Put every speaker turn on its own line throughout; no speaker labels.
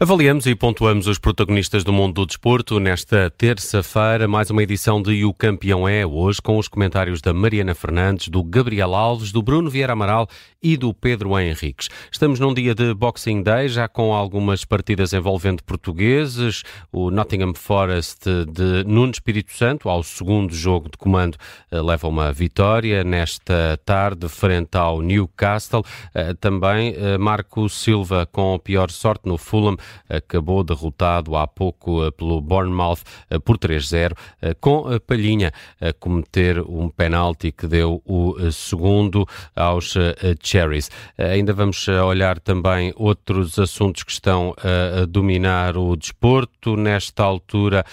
Avaliamos e pontuamos os protagonistas do mundo do desporto nesta terça-feira, mais uma edição de O Campeão é, hoje com os comentários da Mariana Fernandes, do Gabriel Alves, do Bruno Vieira Amaral e do Pedro Henriques. Estamos num dia de Boxing Day, já com algumas partidas envolvendo portugueses, o Nottingham Forest de Nuno Espírito Santo, ao segundo jogo de comando, eh, leva uma vitória nesta tarde frente ao Newcastle. Eh, também eh, Marco Silva com pior sorte no Fulham, acabou derrotado há pouco eh, pelo Bournemouth eh, por 3-0, eh, com a Palhinha a cometer um penalti que deu o segundo aos Cherries. Ainda vamos olhar também outros assuntos que estão a dominar o desporto. Nesta altura,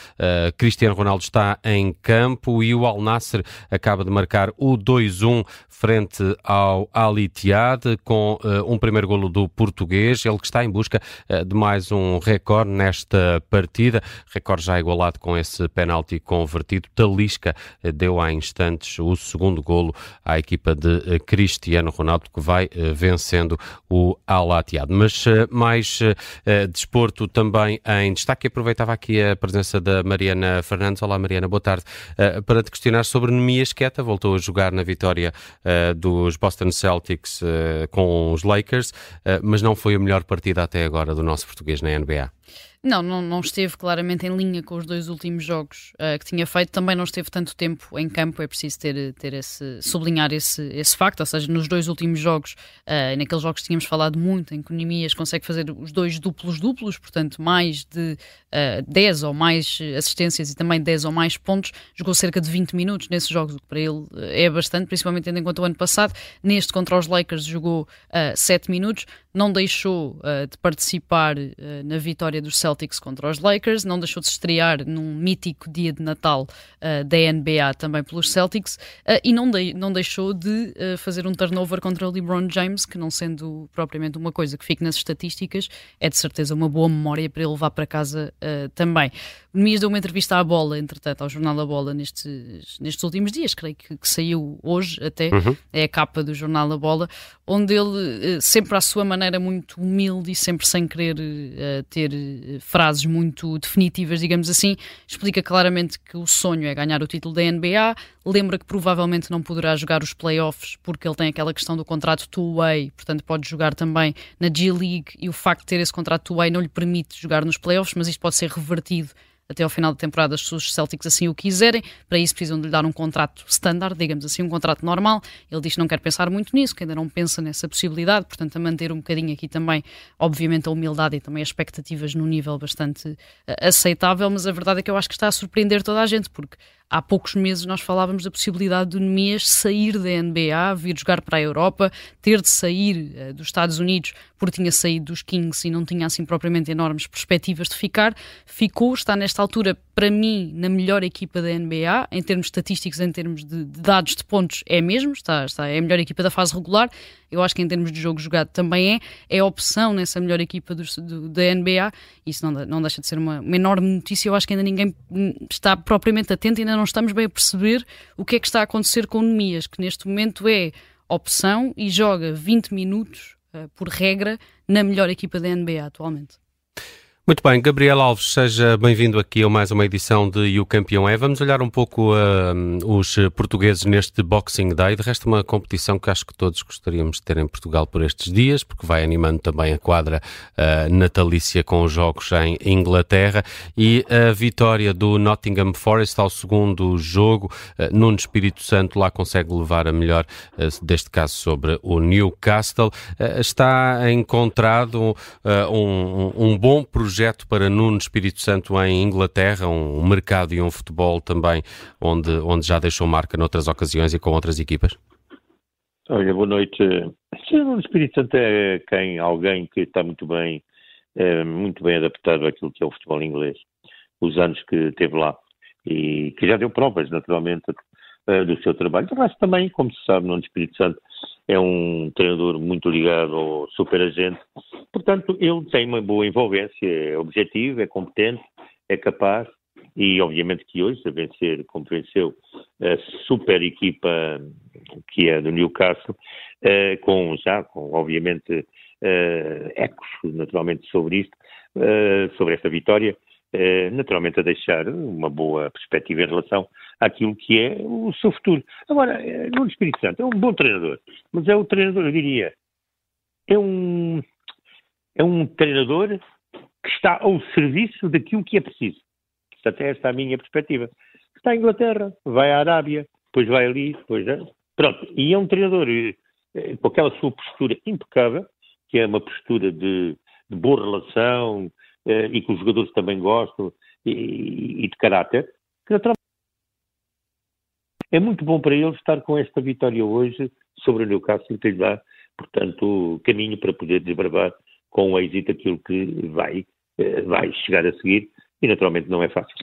Cristiano Ronaldo está em campo e o Al Nasser acaba de marcar o 2-1 frente ao Al Ittihad com um primeiro golo do português, ele que está em busca de mais mais um recorde nesta partida, recorde já igualado com esse penalti convertido. Talisca eh, deu há instantes o segundo golo à equipa de eh, Cristiano Ronaldo, que vai eh, vencendo o Al-Attiyad. Mas mais desporto também em destaque. Aproveitava aqui a presença da Mariana Fernandes. Olá, Mariana, boa tarde. Para te questionar sobre Nemias Queta, voltou a jogar na vitória dos Boston Celtics com os Lakers, mas não foi a melhor partida até agora do nosso português português na NBA.
Não, não, não, esteve claramente em linha com os dois últimos jogos uh, que tinha feito. Também não esteve tanto tempo em campo, é preciso ter, ter esse, sublinhar esse, esse facto. Ou seja, nos dois últimos jogos, uh, naqueles jogos que tínhamos falado muito, em Nemias consegue fazer os dois duplos-duplos, portanto, mais de uh, eh, 10 ou mais assistências e também 10 ou mais pontos, jogou cerca de 20 minutos nesses jogos, o que para ele é bastante, principalmente tendo em conta o ano passado. Neste contra os Lakers jogou uh, 7 minutos, não deixou de participar na vitória dos Celtics Celtics contra os Lakers, não deixou de estrear num mítico dia de Natal uh, da NBA também pelos Celtics uh, e não, de, não deixou de uh, fazer um turnover contra o LeBron James, que não sendo propriamente uma coisa que fique nas estatísticas, é de certeza uma boa memória para ele levar para casa também. O Nemias deu uma entrevista à bola, entretanto, ao jornal A Bola nestes, nestes últimos dias, creio que, que saiu hoje até, uhum. é a capa do jornal A Bola, onde ele, sempre à sua maneira muito humilde e sempre sem querer ter frases muito definitivas, digamos assim, explica claramente que o sonho é ganhar o título da NBA, lembra que provavelmente não poderá jogar os playoffs porque ele tem aquela questão do contrato two-way, portanto pode jogar também na G-League e o facto de ter esse contrato two-way não lhe permite jogar nos playoffs, mas isto pode ser revertido até ao final da temporada, se os Celtics assim o quiserem. Para isso precisam de lhe dar um contrato standard, digamos assim, um contrato normal. Ele diz que não quer pensar muito nisso, que ainda não pensa nessa possibilidade, portanto, a manter um bocadinho aqui também, obviamente, a humildade e também as expectativas num nível bastante uh, aceitável. Mas a verdade é que eu acho que está a surpreender toda a gente, porque há poucos meses nós falávamos da possibilidade do Nemias sair da NBA, vir jogar para a Europa, ter de sair uh, dos Estados Unidos porque tinha saído dos Kings e não tinha assim propriamente enormes perspectivas de ficar. Ficou, está nesta altura, para mim, na melhor equipa da NBA, em termos estatísticos, em termos de, de dados de pontos, é mesmo, está, está, é a melhor equipa da fase regular. Eu acho que em termos de jogo jogado também é, é opção nessa melhor equipa do, do, da NBA. Isso não, não deixa de ser uma, uma enorme notícia. Eu acho que ainda ninguém está propriamente atento, ainda não estamos bem a perceber o que é que está a acontecer com o Nemias, que neste momento é opção e joga 20 minutos, uh, por regra, na melhor equipa da NBA atualmente.
Muito bem, Gabriel Alves, seja bem-vindo aqui a mais uma edição de E o Campeão é. Vamos olhar um pouco uh, os portugueses neste Boxing Day. De resto, uma competição que acho que todos gostaríamos de ter em Portugal por estes dias, porque vai animando também a quadra uh, natalícia com os jogos em Inglaterra. E a vitória do Nottingham Forest ao segundo jogo, uh, Nuno Espírito Santo lá consegue levar a melhor, uh, deste caso sobre o Newcastle. Está encontrado um, um bom projeto projeto para Nuno Espírito Santo em Inglaterra, um mercado e um futebol também onde, onde já deixou marca noutras ocasiões e com outras equipas?
Olha, boa noite. Sim, Nuno Espírito Santo é quem, alguém que está muito bem, é, muito bem adaptado àquilo que é o futebol inglês, os anos que teve lá e que já deu provas, naturalmente, eh, do seu trabalho. Mas também, como se sabe, Nuno Espírito Santo é um treinador muito ligado ao superagente, portanto, ele tem uma boa envolvência, é objetivo, é competente, é capaz, e obviamente que hoje, a vencer, como venceu, a super equipa que é do Newcastle, eh, com já, com obviamente eh, ecos naturalmente sobre isto, uh, sobre esta vitória, uh, naturalmente a deixar uma boa perspectiva em relação àquilo que é o seu futuro. Agora, Nuno Espírito Santo é um bom treinador, mas é o treinador, eu diria, é um, é um treinador que está ao serviço daquilo que é preciso. Até esta é a minha perspectiva. Está em Inglaterra, vai à Arábia, depois vai ali, depois... É. Pronto, e é um treinador eh, com aquela sua postura impecável, que é uma postura de, de boa relação eh, e que os jogadores também gostam, e, e de caráter, que naturalmente é muito bom para ele estar com esta vitória hoje sobre o Newcastle, que lhe dá, portanto, caminho para poder desbravar com o êxito aquilo que vai, eh, vai chegar a seguir, e naturalmente não é fácil.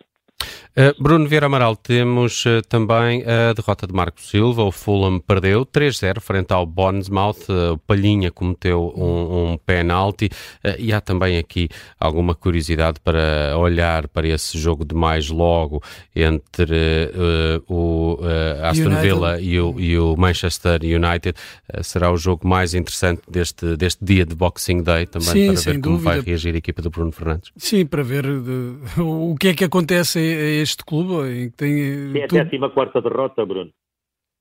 Uh, Bruno Vieira Amaral, temos uh, também a derrota de Marco Silva. O Fulham perdeu 3-0 frente ao Bournemouth. Uh, o Palhinha cometeu um, um penalti. e há também aqui alguma curiosidade para olhar para esse jogo de mais logo entre o Aston. Villa e o, e o, Manchester United. será o jogo mais interessante deste, deste dia de Boxing Day também
Sim,
para ver como
dúvida.
vai reagir a equipa do Bruno Fernandes.
Sim, para ver de, o que é que acontece a este clube em que tem.
É tudo... a quarta derrota, Bruno.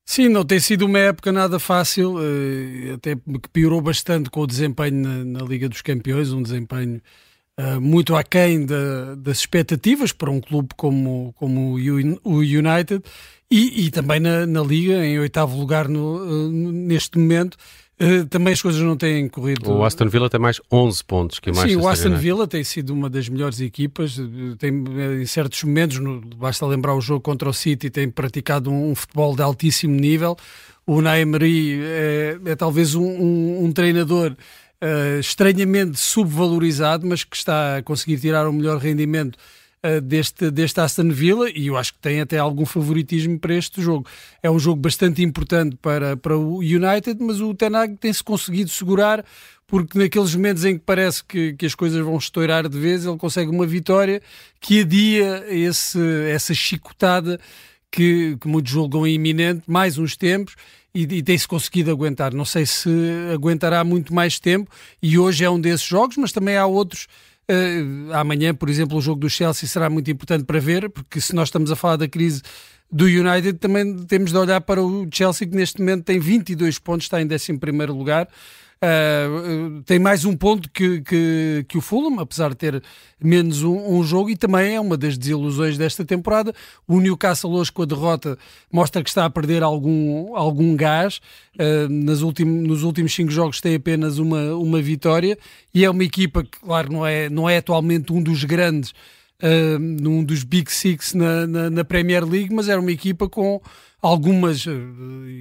Sim, não tem sido uma época nada fácil, eh, até que piorou bastante com o desempenho na, na Liga dos Campeões, um desempenho uh, muito aquém da, das expectativas para um clube como, como o United e, e também na, na, Liga, em oitavo lugar no, uh, neste momento. Uh, também as coisas não têm corrido.
O Aston Villa tem mais 11 pontos que o Manchester
Sim, o Aston Villa tem sido uma das melhores equipas. Tem, em certos momentos, no, basta lembrar o jogo contra o City, tem praticado um, um futebol de altíssimo nível. O Naemery é, é talvez um, um, um treinador uh, estranhamente subvalorizado, mas que está a conseguir tirar o melhor rendimento uh, deste, deste Aston Villa e eu acho que tem até algum favoritismo para este jogo. É um jogo bastante importante para, para o United, mas o Tenag tem-se conseguido segurar porque naqueles momentos em que parece que, que as coisas vão estourar de vez, ele consegue uma vitória que adia esse, essa chicotada que, que muitos julgam iminente, mais uns tempos, e, e tem-se conseguido aguentar. Não sei se aguentará muito mais tempo, e hoje é um desses jogos, mas também há outros Uh, amanhã, por exemplo, o jogo do Chelsea será muito importante para ver, porque se nós estamos a falar da crise do United, também temos de olhar para o Chelsea, que neste momento tem 22 pontos, está em 11 lugar. Uh, tem mais um ponto que, que, que, o Fulham, apesar de ter menos um, um, jogo, e também é uma das desilusões desta temporada. O Newcastle hoje com a derrota mostra que está a perder algum, algum gás. Uh, nas ultim, nos últimos cinco jogos tem apenas uma, uma vitória e é uma equipa que, claro, não é, não é atualmente um dos grandes, uh, um dos Big Six na, na, na Premier League, mas era uma equipa com algumas uh,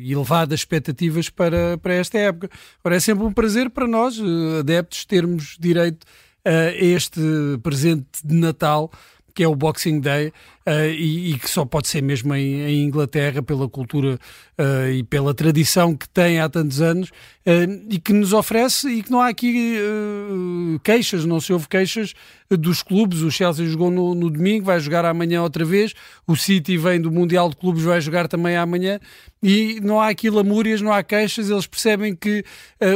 elevadas expectativas para, para esta época. Ora, é sempre um prazer para nós, uh, adeptos, termos direito a este presente de Natal que é o Boxing Day uh, e, e, que só pode ser mesmo em, em Inglaterra pela cultura uh, e pela tradição que tem há tantos anos uh, e que nos oferece e que não há aqui queixas, não se houve queixas dos clubes. O Chelsea jogou no, no, domingo, vai jogar amanhã outra vez. O City vem do Mundial de Clubes, vai jogar também amanhã e não há aqui lamúrias, não há queixas. Eles percebem que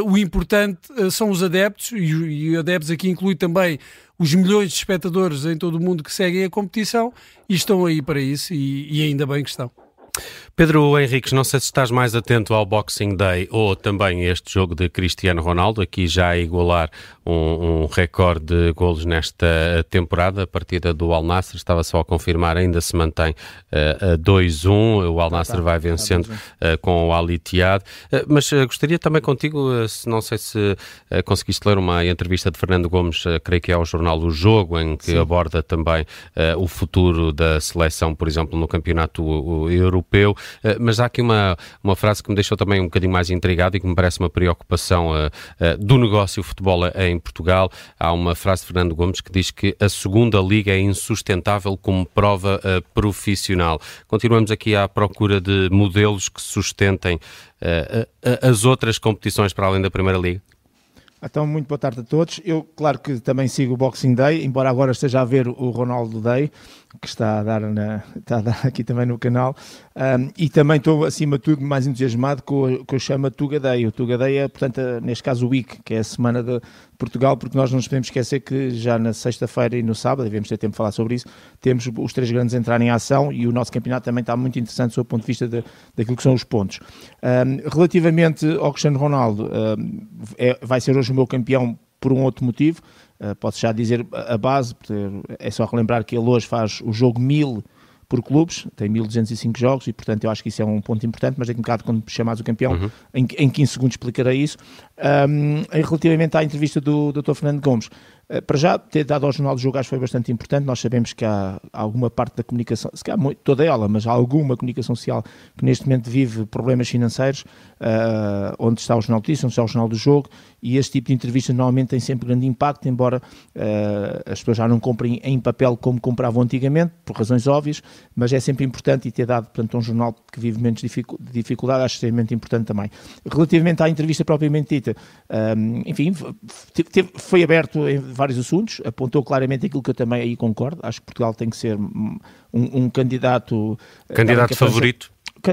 o importante são os adeptos e, e adeptos aqui inclui também os milhões de espectadores em todo o mundo que seguem a competição e estão aí para isso e, e ainda bem que estão.
Pedro Henriques, não sei se estás mais atento ao Boxing Day ou também este jogo de Cristiano Ronaldo, aqui já a igualar um, um recorde de golos nesta temporada. A partida do Al Nassr estava só a confirmar, ainda se mantém uh, a 2-1. O Al Nassr vai vencendo uh, com o Al Ittihad. Uh, mas gostaria também contigo, se não sei se conseguiste ler uma entrevista de Fernando Gomes, creio que é ao jornal O Jogo, em que Sim. aborda também o futuro da seleção, por exemplo, no campeonato europeu. Eh, mas há aqui uma, uma frase que me deixou também um bocadinho mais intrigado e que me parece uma preocupação eh, eh, do negócio futebol em Portugal. Há uma frase de Fernando Gomes que diz que a segunda liga é insustentável como prova profissional. Continuamos aqui à procura de modelos que sustentem as outras competições para além da Primeira Liga?
Então, muito boa tarde a todos. Eu, claro que também sigo o Boxing Day, embora agora esteja a ver o Ronaldo Day, que está a dar, na, está a dar aqui também no canal. Um, e também estou, acima de tudo, mais entusiasmado com o que eu chamo Tuga Day. O Tuga Day é, portanto, neste caso, o Week, que é a semana de, Portugal, porque nós não nos podemos esquecer que já na sexta-feira e no sábado, devemos ter tempo de falar sobre isso, temos os três grandes a entrar em ação e o nosso campeonato também está muito interessante do ponto de vista de, daquilo que são os pontos. Um, relativamente ao Cristiano Ronaldo, um, é, vai ser hoje o meu campeão por um outro motivo, uh, posso já dizer a base, é só relembrar que ele hoje faz o jogo 1000 por clubes, tem 1205 jogos e, portanto, eu acho que isso é um ponto importante, mas daqui a um bocado, quando chamares o campeão, uhum. em, em 15 segundos explicarei isso. Um, relativamente à entrevista do Dr. Fernando Gomes, para já, ter dado ao Jornal do Jogo acho que foi bastante importante. Nós sabemos que há, alguma parte da comunicação, se calhar toda ela, mas há alguma comunicação social que neste momento vive problemas financeiros, uh, onde está o Jornal de Notícias, onde está o Jornal do Jogo, e este tipo de entrevista normalmente tem sempre grande impacto, embora uh, as pessoas já não comprem em papel como compravam antigamente, por razões óbvias, mas é sempre importante e ter dado, portanto, um jornal que vive menos de dificuldade, acho extremamente importante também. Relativamente à entrevista propriamente dita, um, enfim, foi aberto vários assuntos, apontou claramente aquilo que eu também aí concordo, acho que Portugal tem que ser um, um candidato...
Candidato favorito?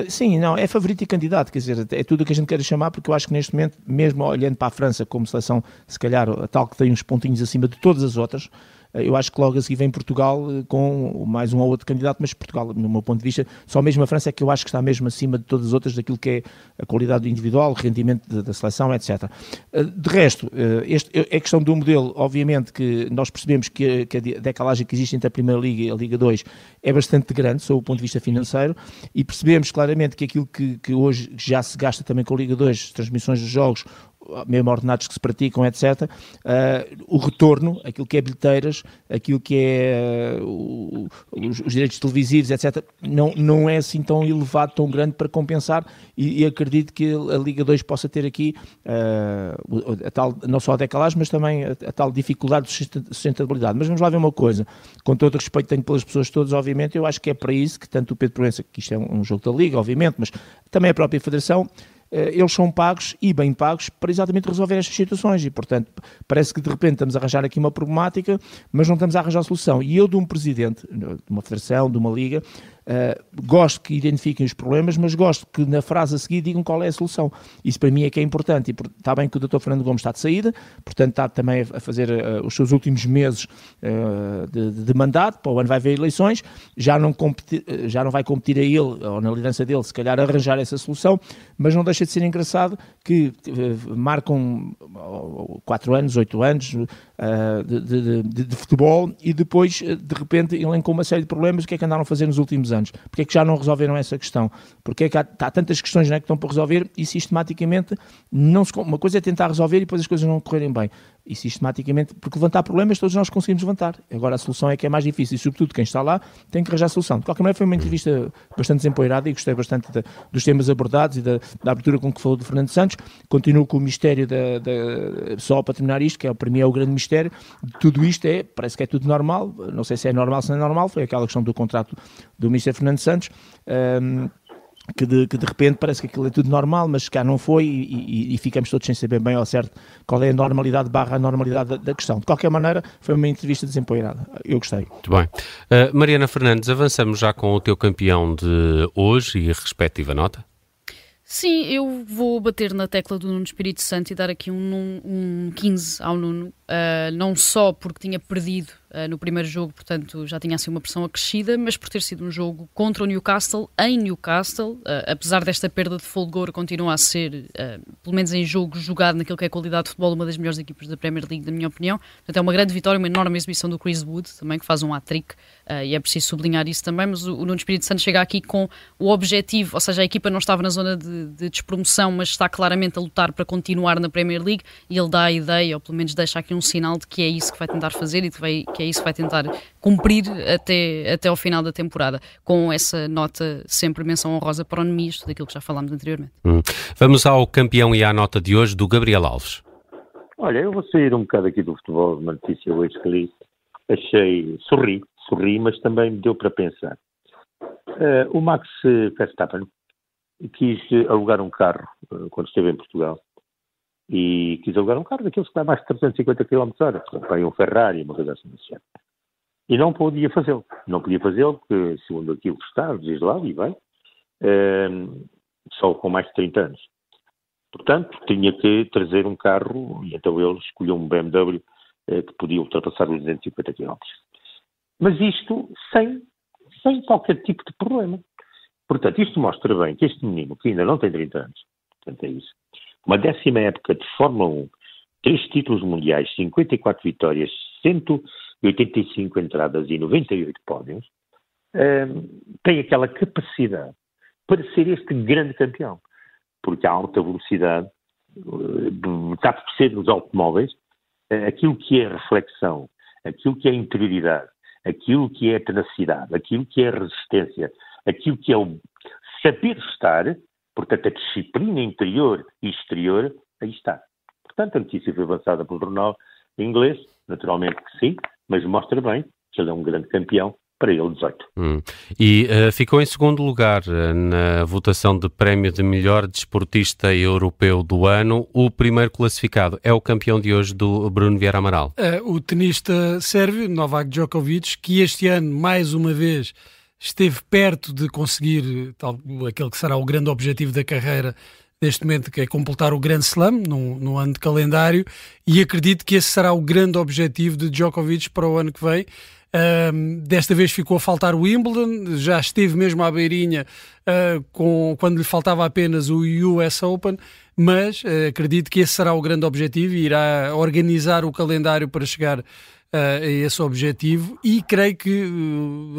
Sim, não, é favorito e candidato, quer dizer, é tudo o que a gente quer chamar, porque eu acho que neste momento, mesmo olhando para a França como seleção, se calhar a tal que tem uns pontinhos acima de todas as outras, eh, eu acho que logo a seguir vem Portugal eh, com mais um ou outro candidato, mas Portugal, no meu ponto de vista, só mesmo a França é que eu acho que está mesmo acima de todas as outras daquilo que é a qualidade individual, o rendimento da seleção, etc. Eh, de resto, este, é questão do modelo, obviamente que nós percebemos que, que a decalagem que existe entre a Primeira Liga e a Liga 2 é bastante grande, sob o ponto de vista financeiro, e percebemos claramente que aquilo que, que hoje já se gasta também com a Liga 2, transmissões dos jogos, mesmo ordenados que se praticam, etc., uh, o retorno, aquilo que é bilheteiras, aquilo que é uh, os, os, direitos televisivos, etc., não, não é assim tão elevado, tão grande para compensar e, e acredito que a Liga 2 possa ter aqui uh, a tal, não só a decalagem, mas também a, a, tal dificuldade de sustentabilidade. Mas vamos lá ver uma coisa, com todo o respeito que tenho pelas pessoas todas, obviamente, eu acho que é para isso que tanto o Pedro Proença, que isto é um, um jogo da Liga, obviamente, mas também a própria Federação, eles são pagos e bem pagos para exatamente resolver estas situações e, portanto, parece que de repente estamos a arranjar aqui uma problemática, mas não estamos a arranjar solução. E eu, de um presidente, de uma federação, de uma liga, Uh, gosto que identifiquem os problemas, mas gosto que na frase a seguir digam qual é a solução. Isso para mim é que é importante. E está bem que o Dr. Fernando Gomes está de saída, portanto está também a fazer uh, os seus últimos meses uh, de, de, mandato, para o ano vai haver eleições, já não, competir, já não vai competir a ele, ou na liderança dele, se calhar arranjar essa solução, mas não deixa de ser engraçado que marcam 4 anos, 8 anos de, de, de, de, futebol e depois de repente elencam uma série de problemas, o que é que andaram a fazer nos últimos anos. Porque é que já não resolveram essa questão? Porque é que há, há tantas questões né, que estão para resolver e sistematicamente não se, uma coisa é tentar resolver e depois as coisas não correrem bem e sistematicamente, porque levantar problemas todos nós conseguimos levantar. Agora a solução é que é mais difícil e, sobretudo, quem está lá tem que arranjar a solução. De qualquer maneira, foi uma entrevista bastante desempoeirada e gostei bastante de, dos temas abordados e da, da, abertura com que falou do Fernando Santos. Continuo com o mistério da, da, Só para terminar isto, que é, para mim é o grande mistério de tudo isto, é, parece que é tudo normal, não sei se é normal, se não é normal, foi aquela questão do contrato do Ministro Fernando Santos. Um, que de, que de repente parece que aquilo é tudo normal, mas cá não foi e, e, e, ficamos todos sem saber bem ao certo qual é a normalidade barra a normalidade da, da, questão. De qualquer maneira, foi uma entrevista desempoeirada. Eu gostei.
Muito bem. Uh, Mariana Fernandes, avançamos já com o teu campeão de hoje e a respectiva nota?
Sim, eu vou bater na tecla do Nuno Espírito Santo e dar aqui um, um 15 ao Nuno, uh, não só porque tinha perdido uh, no primeiro jogo, portanto já tinha assim uma pressão acrescida, mas por ter sido um jogo contra o Newcastle, em Newcastle, uh, apesar desta perda de folgor, continua a ser, pelo menos em jogo jogado naquilo que é qualidade de futebol, uma das melhores equipas da Premier League, na minha opinião. Portanto, é uma grande vitória, uma enorme exibição do Chris Wood, também que faz um hat-trick, e é preciso sublinhar isso também, mas o, o Nuno Espírito Santo chega aqui com o objetivo, ou seja, a equipa não estava na zona de, de despromoção, mas está claramente a lutar para continuar na Premier League, e ele dá a ideia, ou pelo menos deixa aqui um sinal de que é isso que vai tentar fazer e que, que é isso que vai tentar cumprir até, até ao final da temporada, com essa nota sempre menção honrosa para o Nemisto, daquilo que já falámos anteriormente.
Hum. Vamos ao campeão e à nota de hoje do Gabriel Alves.
Olha, eu vou sair um bocado aqui do futebol, uma notícia hoje que li, achei, sorri, sorri, mas também me deu para pensar. Uh, o Max Verstappen quis alugar um carro uh, quando esteve em Portugal e quis alugar um carro daqueles que dá mais de 350 km hora, um Ferrari, uma coisa assim. E não podia fazê-lo. Não podia fazê-lo porque, segundo aquilo que está, lá, e bem, ehm, só com mais de 30 anos. Portanto, tinha que trazer um carro e então ele escolheu um BMW eh, que podia ultrapassar os 250 km. Mas isto sem, sem qualquer tipo de problema. Portanto, isto mostra bem que este menino, que ainda não tem 30 anos, portanto é isso, uma décima época de Fórmula 1, três títulos mundiais, 54 vitórias, 185 entradas e 98 pódios, eh, tem aquela capacidade para ser este grande campeão. Porque a alta velocidade eh, está por ser nos automóveis eh, aquilo que é reflexão, aquilo que é interioridade, aquilo que é tenacidade, aquilo que é resistência, aquilo que é o saber estar, portanto, a disciplina interior e exterior, aí está. Portanto, a notícia foi avançada pelo jornal inglês, naturalmente que sim, mas mostra bem que ele é um grande campeão para ele 18.
Hum. E uh, ficou em segundo lugar uh, na votação de prémio de melhor desportista europeu do ano. O primeiro classificado é o campeão de hoje do Bruno Vieira Amaral.
É, o tenista sérvio Novak Djokovic, que este ano, mais uma vez, esteve perto de conseguir tal, aquele que será o grande objetivo da carreira neste momento, que é completar o Grand Slam no, no ano de calendário, e acredito que esse será o grande objetivo de Djokovic para o ano que vem. Um, desta vez ficou a faltar o Wimbledon, já esteve mesmo à beirinha uh, com, quando lhe faltava apenas o US Open, mas uh, acredito que esse será o grande objetivo e irá organizar o calendário para chegar a esse objetivo e creio que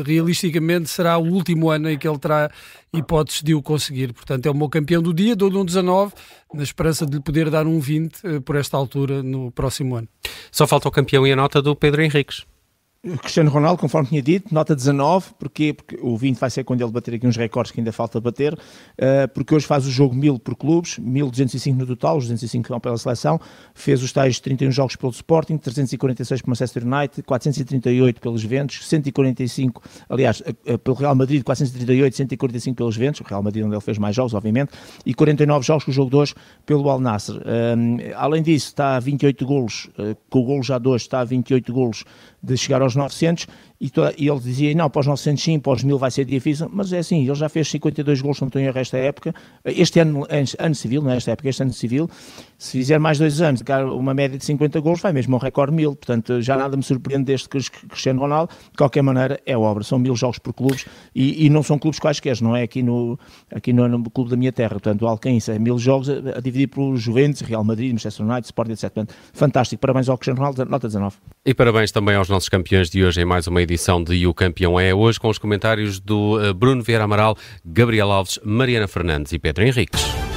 realisticamente será o último ano em que ele terá hipóteses de o conseguir. Portanto, é o meu campeão do dia, dou-lhe um 19, na esperança de lhe poder dar um 20 por esta altura no próximo ano.
Só falta o campeão e a nota do Pedro Henriques.
Cristiano Ronaldo, conforme tinha dito, nota 19, porquê? porque o 20 vai ser quando ele bater aqui uns recordes que ainda falta bater, uh, porque hoje faz o jogo 1000 por clubes, 1205 no total, os 205 vão pela seleção, fez os tais 31 jogos pelo Sporting, 346 pelo Manchester United, 438 pelos Juventus, 145, aliás, uh, pelo Real Madrid, 438, 145 pelos Juventus, o Real Madrid onde ele fez mais jogos, obviamente, e 49 jogos com o jogo 2 pelo Al Nassr. Uh, além disso, está a 28 golos, com o golo já 2, está a 28 golos de chegar aos 900 e, toda, e ele dizia, não, para os 900 sim, para os 1000 vai ser difícil, mas é assim, ele já fez 52 gols, não estou em esta época, este ano, ano civil, não é esta época, este ano civil, se fizer mais dois anos, uma média de 50 gols, vai mesmo um recorde mil, portanto já nada me surpreende desde que Cristiano Ronaldo, de qualquer maneira é obra, são mil jogos por clubes e, e não são clubes quaisquer, não é aqui no, aqui no, no clube da minha terra, portanto Alcaíns é mil jogos a, a dividir por Juventus, Real Madrid, Manchester United, Sporting, etc. Portanto, fantástico, parabéns ao Cristiano Ronaldo, nota 19.
E parabéns também aos nossos campeões de hoje em mais uma edição de o Campeão é hoje com os comentários do eh, Bruno Vieira Amaral, Gabriel Alves, Mariana Fernandes e Pedro Henriques.